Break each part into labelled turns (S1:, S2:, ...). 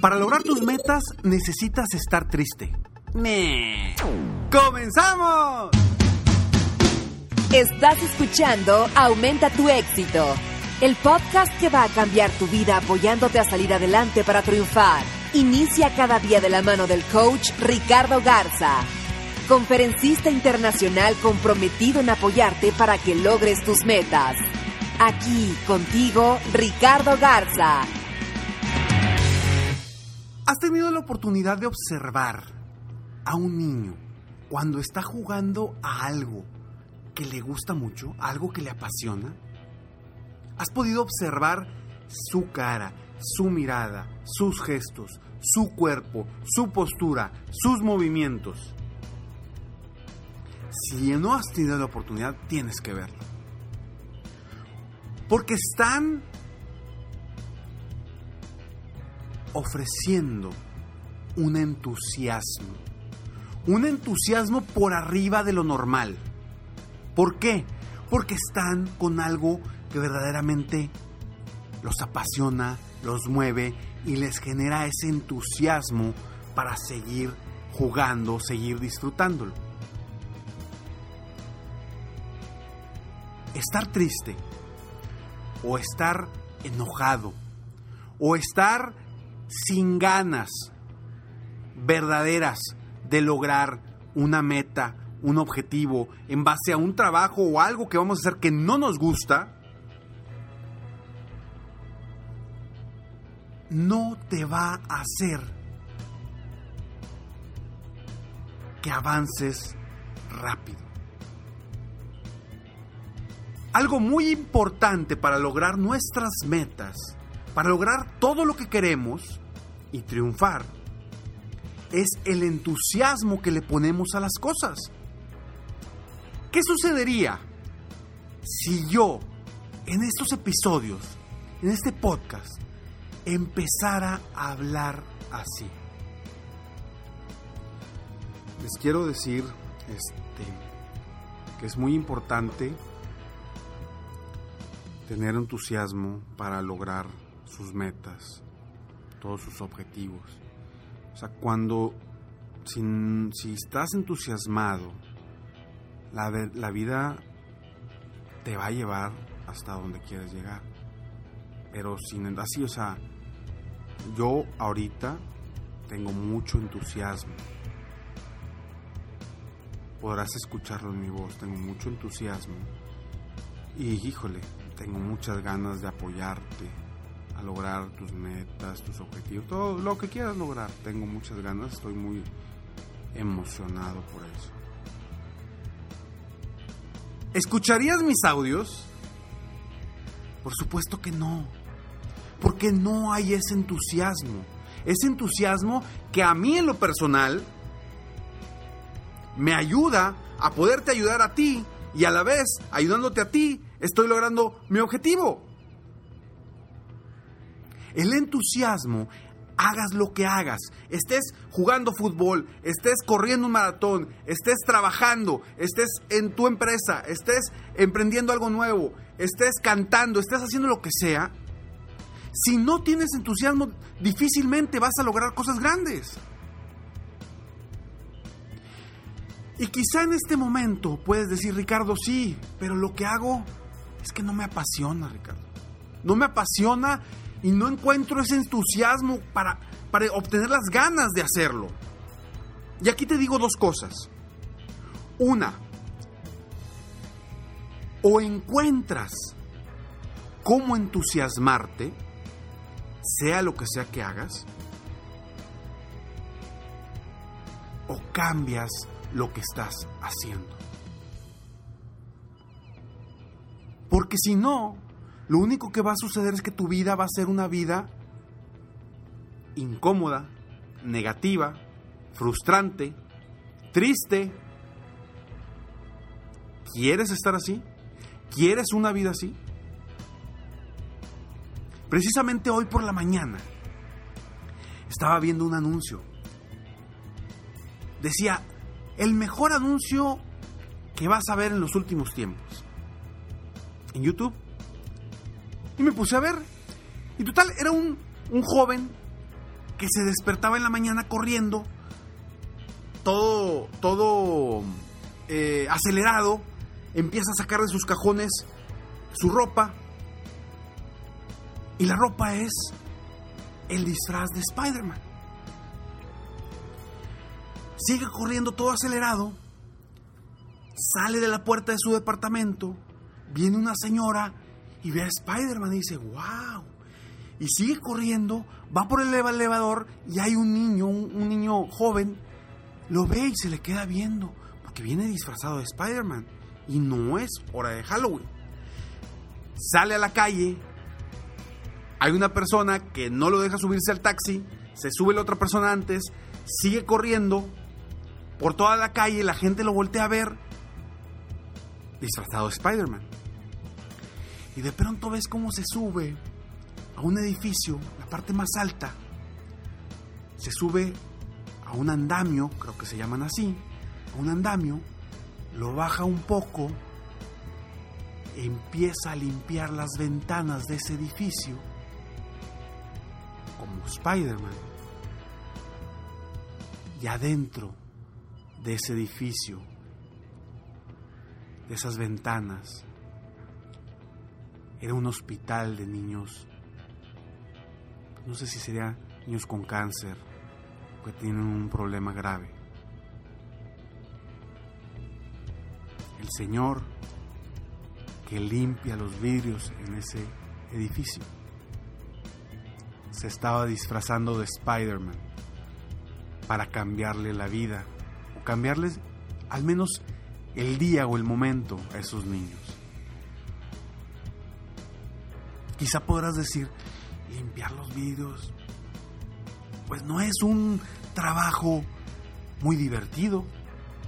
S1: Para lograr tus metas necesitas estar triste. ¡Me! ¡Comenzamos!
S2: Estás escuchando Aumenta tu éxito, el podcast que va a cambiar tu vida apoyándote a salir adelante para triunfar. Inicia cada día de la mano del coach Ricardo Garza, conferencista internacional comprometido en apoyarte para que logres tus metas. Aquí contigo, Ricardo Garza.
S1: ¿Has tenido la oportunidad de observar a un niño cuando está jugando a algo que le gusta mucho, algo que le apasiona? ¿Has podido observar su cara, su mirada, sus gestos, su cuerpo, su postura, sus movimientos? Si no has tenido la oportunidad, tienes que verlo. Porque están ofreciendo un entusiasmo. Un entusiasmo por arriba de lo normal. ¿Por qué? Porque están con algo que verdaderamente los apasiona, los mueve y les genera ese entusiasmo para seguir jugando, seguir disfrutándolo. Estar triste o estar enojado o estar sin ganas verdaderas de lograr una meta, un objetivo, en base a un trabajo o algo que vamos a hacer que no nos gusta, no te va a hacer que avances rápido. Algo muy importante para lograr nuestras metas, para lograr todo lo que queremos y triunfar, es el entusiasmo que le ponemos a las cosas. ¿Qué sucedería si yo en estos episodios, en este podcast, empezara a hablar así? Les quiero decir este, que es muy importante tener entusiasmo para lograr sus metas, todos sus objetivos. O sea, cuando, si, si estás entusiasmado, la, la vida te va a llevar hasta donde quieres llegar. Pero sin así, o sea, yo ahorita tengo mucho entusiasmo. Podrás escucharlo en mi voz, tengo mucho entusiasmo. Y híjole, tengo muchas ganas de apoyarte a lograr tus metas, tus objetivos, todo lo que quieras lograr. Tengo muchas ganas, estoy muy emocionado por eso. ¿Escucharías mis audios? Por supuesto que no, porque no hay ese entusiasmo. Ese entusiasmo que a mí en lo personal me ayuda a poderte ayudar a ti y a la vez ayudándote a ti estoy logrando mi objetivo. El entusiasmo, hagas lo que hagas, estés jugando fútbol, estés corriendo un maratón, estés trabajando, estés en tu empresa, estés emprendiendo algo nuevo, estés cantando, estés haciendo lo que sea, si no tienes entusiasmo, difícilmente vas a lograr cosas grandes. Y quizá en este momento puedes decir, Ricardo, sí, pero lo que hago es que no me apasiona, Ricardo. No me apasiona y no encuentro ese entusiasmo para, para obtener las ganas de hacerlo. Y aquí te digo dos cosas. Una, o encuentras cómo entusiasmarte, sea lo que sea que hagas, o cambias lo que estás haciendo. Porque si no, lo único que va a suceder es que tu vida va a ser una vida incómoda, negativa, frustrante, triste. ¿Quieres estar así? ¿Quieres una vida así? Precisamente hoy por la mañana estaba viendo un anuncio. Decía, el mejor anuncio que vas a ver en los últimos tiempos. En YouTube. Y me puse a ver. Y total, era un, un joven que se despertaba en la mañana corriendo, todo, todo eh, acelerado, empieza a sacar de sus cajones su ropa. Y la ropa es el disfraz de Spider-Man. Sigue corriendo todo acelerado, sale de la puerta de su departamento, viene una señora y ve a Spider-Man y dice, wow. Y sigue corriendo, va por el elevador y hay un niño, un, niño joven, lo ve y se le queda viendo, porque viene disfrazado de Spider-Man y no es hora de Halloween. Sale a la calle, hay una persona que no lo deja subirse al taxi, se sube la otra persona antes, sigue corriendo por toda la calle, la gente lo voltea a ver disfrazado de Spider-Man. Y de pronto ves cómo se sube a un edificio, la parte más alta, se sube a un andamio, creo que se llaman así, a un andamio, lo baja un poco, empieza a limpiar las ventanas de ese edificio, como Spider-Man. Y adentro de ese edificio, de esas ventanas, era un hospital de niños, no sé si sería niños con cáncer, que tienen un problema grave. El Señor que limpia los vidrios en ese edificio se estaba disfrazando de Spider-Man para cambiarle la vida o cambiarles al menos el día o el momento a esos niños. Quizá podrás decir, limpiar los vidrios, pues no es un trabajo muy divertido.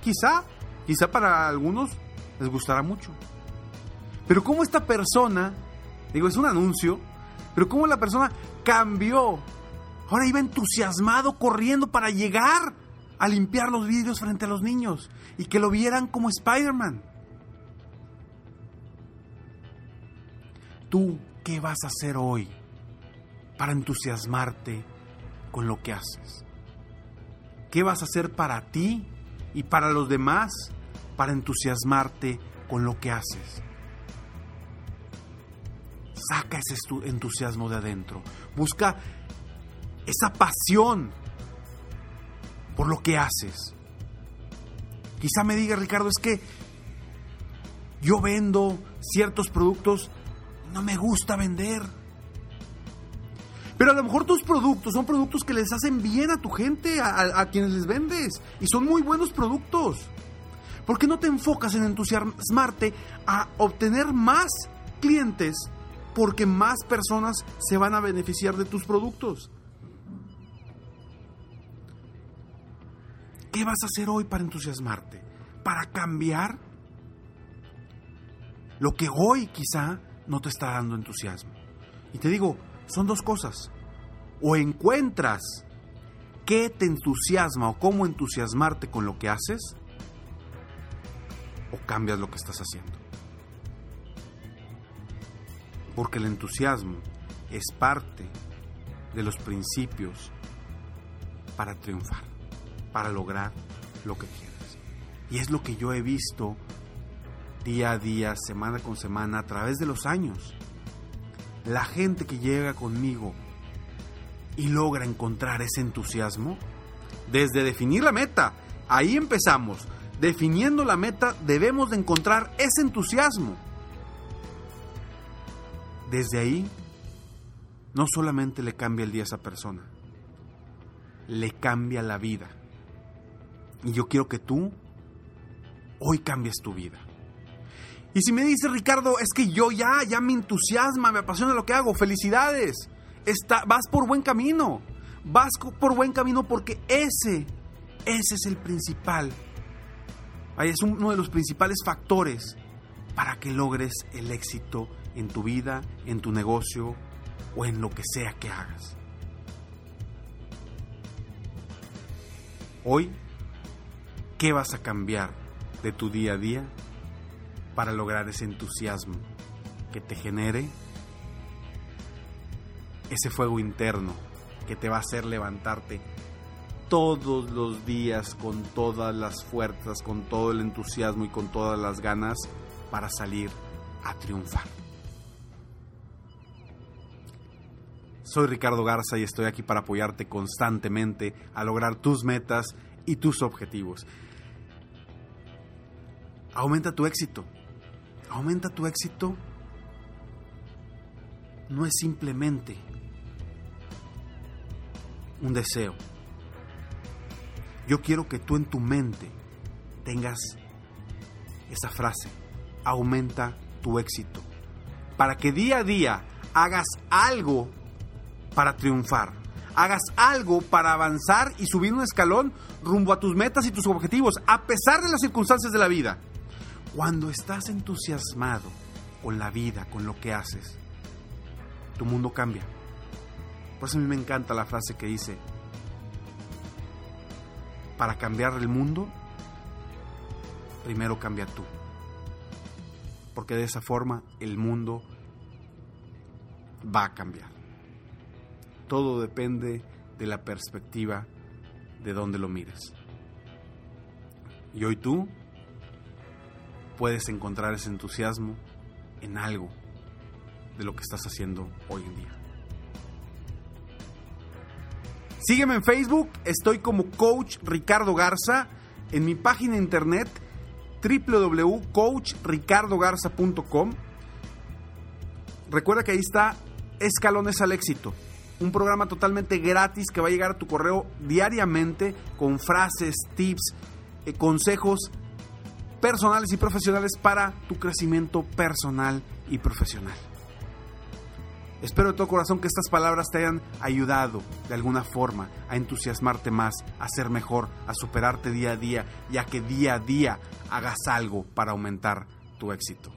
S1: Quizá, quizá para algunos les gustará mucho. Pero cómo esta persona, digo, es un anuncio, pero cómo la persona cambió. Ahora iba entusiasmado corriendo para llegar a limpiar los vidrios frente a los niños y que lo vieran como Spider-Man. Tú ¿Qué vas a hacer hoy para entusiasmarte con lo que haces? ¿Qué vas a hacer para ti y para los demás para entusiasmarte con lo que haces? Saca ese entusiasmo de adentro. Busca esa pasión por lo que haces. Quizá me diga Ricardo, es que yo vendo ciertos productos no me gusta vender. Pero a lo mejor tus productos son productos que les hacen bien a tu gente, a, quienes les vendes. Y son muy buenos productos. ¿Por qué no te enfocas en entusiasmarte a obtener más clientes? Porque más personas se van a beneficiar de tus productos. ¿Qué vas a hacer hoy para entusiasmarte? ¿Para cambiar? Lo que hoy quizá no te está dando entusiasmo. Y te digo, son dos cosas. O encuentras qué te entusiasma o cómo entusiasmarte con lo que haces, o cambias lo que estás haciendo. Porque el entusiasmo es parte de los principios para triunfar, para lograr lo que quieres. Y es lo que yo he visto día a día, semana con semana, a través de los años. La gente que llega conmigo y logra encontrar ese entusiasmo? Desde definir la meta, ahí empezamos. Definiendo la meta debemos de encontrar ese entusiasmo. Desde ahí, no solamente le cambia el día a esa persona, le cambia la vida. Y yo quiero que tú hoy cambies tu vida. Y si me dice Ricardo, es que yo ya, ya me entusiasma, me apasiona lo que hago, felicidades. Está, vas por buen camino. Vas por buen camino porque ese, ese es el principal. Es uno de los principales factores para que logres el éxito en tu vida, en tu negocio o en lo que sea que hagas. Hoy, ¿qué vas a cambiar de tu día a día para lograr ese entusiasmo que te genere ese fuego interno que te va a hacer levantarte todos los días con todas las fuerzas, con todo el entusiasmo y con todas las ganas para salir a triunfar. Soy Ricardo Garza y estoy aquí para apoyarte constantemente a lograr tus metas y tus objetivos. Aumenta tu éxito. Aumenta tu éxito no es simplemente un deseo. Yo quiero que tú en tu mente tengas esa frase, aumenta tu éxito, para que día a día hagas algo para triunfar, hagas algo para avanzar y subir un escalón rumbo a tus metas y tus objetivos, a pesar de las circunstancias de la vida. Cuando estás entusiasmado con la vida, con lo que haces, tu mundo cambia. Por eso a mí me encanta la frase que dice, para cambiar el mundo, primero cambia tú. Porque de esa forma el mundo va a cambiar. Todo depende de la perspectiva de donde lo mires. Y hoy tú puedes encontrar ese entusiasmo en algo de lo que estás haciendo hoy en día. Sígueme en Facebook, estoy como Coach Ricardo Garza, en mi página internet www.coachricardogarza.com. Recuerda que ahí está Escalones al Éxito, un programa totalmente gratis que va a llegar a tu correo diariamente con frases, tips, eh, consejos personales y profesionales para tu crecimiento personal y profesional. Espero de todo corazón que estas palabras te hayan ayudado de alguna forma a entusiasmarte más, a ser mejor, a superarte día a día y a que día a día hagas algo para aumentar tu éxito.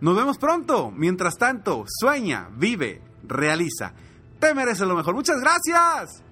S1: Nos vemos pronto. Mientras tanto, sueña, vive, realiza. Te mereces lo mejor. Muchas gracias.